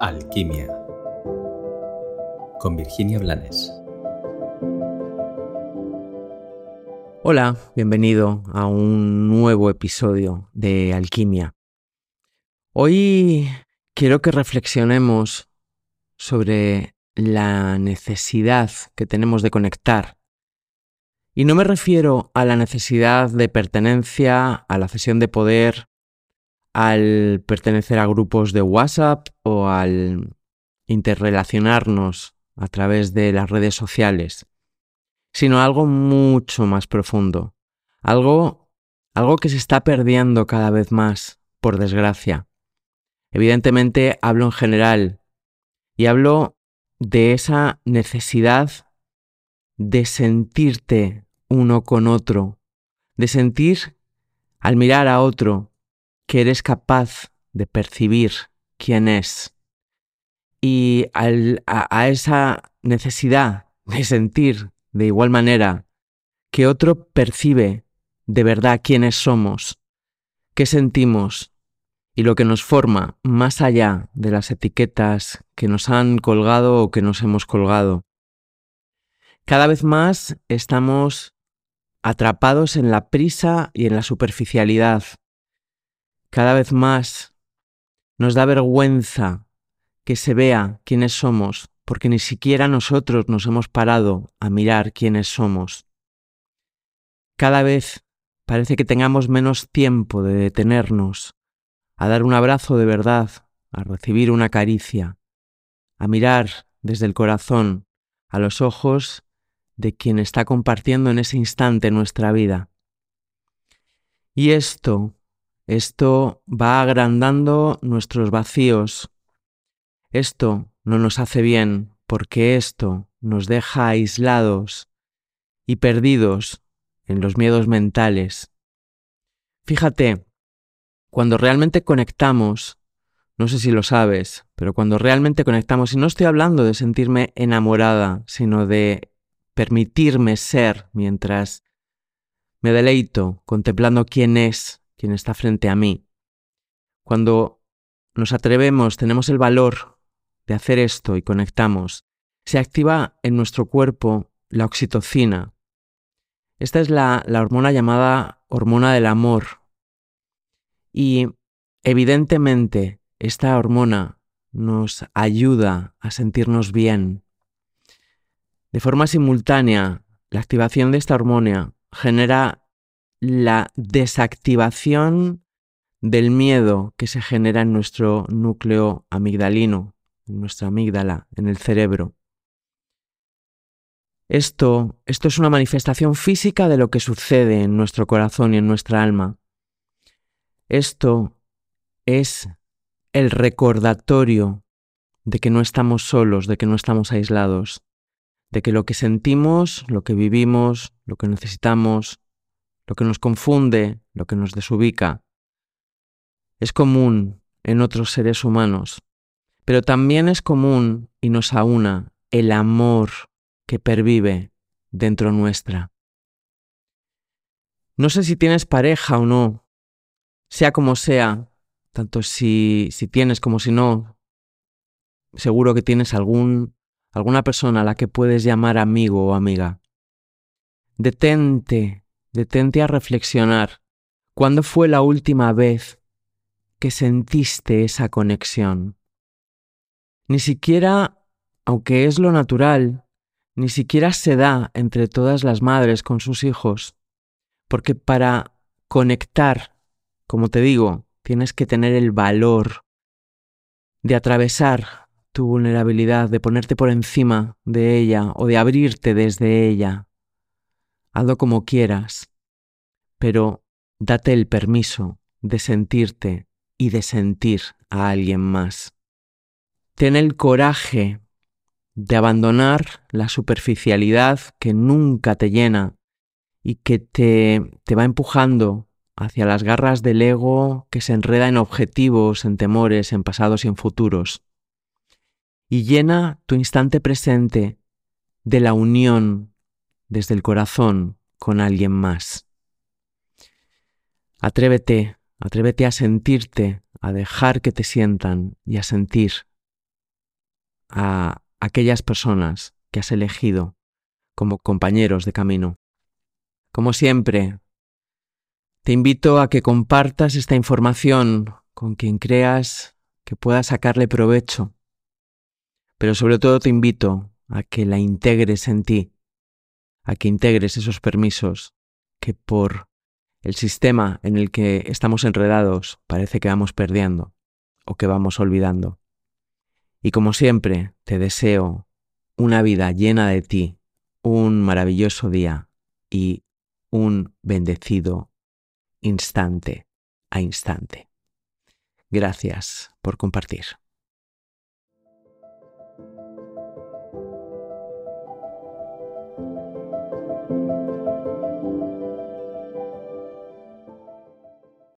Alquimia con Virginia Blanes. Hola, bienvenido a un nuevo episodio de Alquimia. Hoy quiero que reflexionemos sobre la necesidad que tenemos de conectar. Y no me refiero a la necesidad de pertenencia, a la cesión de poder, al pertenecer a grupos de WhatsApp o al interrelacionarnos a través de las redes sociales, sino algo mucho más profundo, algo, algo que se está perdiendo cada vez más, por desgracia. Evidentemente hablo en general y hablo de esa necesidad de sentirte uno con otro, de sentir al mirar a otro que eres capaz de percibir quién es y a, esa necesidad de sentir de igual manera que otro percibe de verdad quiénes somos, qué sentimos y lo que nos forma más allá de las etiquetas que nos han colgado o que nos hemos colgado. Cada vez más estamos atrapados en la prisa y en la superficialidad. Cada vez más nos da vergüenza que se vea quiénes somos, porque ni siquiera nosotros nos hemos parado a mirar quiénes somos. Cada vez parece que tengamos menos tiempo de detenernos, a dar un abrazo de verdad, a recibir una caricia, a mirar desde el corazón a los ojos de quien está compartiendo en ese instante nuestra vida. Y esto, esto va agrandando nuestros vacíos, esto no nos hace bien porque esto nos deja aislados y perdidos en los miedos mentales. Fíjate, cuando realmente conectamos, no sé si lo sabes, pero cuando realmente conectamos, y no estoy hablando de sentirme enamorada, sino de permitirme ser mientras me deleito contemplando quién es quien está frente a mí. Cuando nos atrevemos, tenemos el valor de hacer esto y conectamos, se activa en nuestro cuerpo la oxitocina. Esta es la, la hormona llamada hormona del amor. Y evidentemente esta hormona nos ayuda a sentirnos bien. De forma simultánea, la activación de esta hormona genera la desactivación del miedo que se genera en nuestro núcleo amigdalino en nuestra amígdala, en el cerebro. Esto, esto es una manifestación física de lo que sucede en nuestro corazón y en nuestra alma. Esto es el recordatorio de que no estamos solos, de que no estamos aislados, de que lo que sentimos, lo que vivimos, lo que necesitamos, lo que nos confunde, lo que nos desubica, es común en otros seres humanos pero también es común y nos aúna el amor que pervive dentro nuestra. No sé si tienes pareja o no, sea como sea, tanto si, si tienes como si no, seguro que tienes algún, alguna persona a la que puedes llamar amigo o amiga. Detente, detente a reflexionar. ¿Cuándo fue la última vez que sentiste esa conexión? Ni siquiera, aunque es lo natural, ni siquiera se da entre todas las madres con sus hijos, porque para conectar, como te digo, tienes que tener el valor de atravesar tu vulnerabilidad, de ponerte por encima de ella o de abrirte desde ella. Hazlo como quieras, pero date el permiso de sentirte y de sentir a alguien más. Ten el coraje de abandonar la superficialidad que nunca te llena y que te, te va empujando hacia las garras del ego que se enreda en objetivos, en temores, en pasados y en futuros. Y llena tu instante presente de la unión desde el corazón con alguien más. Atrévete, atrévete a sentirte, a dejar que te sientan y a sentir a aquellas personas que has elegido como compañeros de camino. Como siempre, te invito a que compartas esta información con quien creas que pueda sacarle provecho, pero sobre todo te invito a que la integres en ti, a que integres esos permisos que por el sistema en el que estamos enredados parece que vamos perdiendo o que vamos olvidando. Y como siempre, te deseo una vida llena de ti, un maravilloso día y un bendecido instante a instante. Gracias por compartir.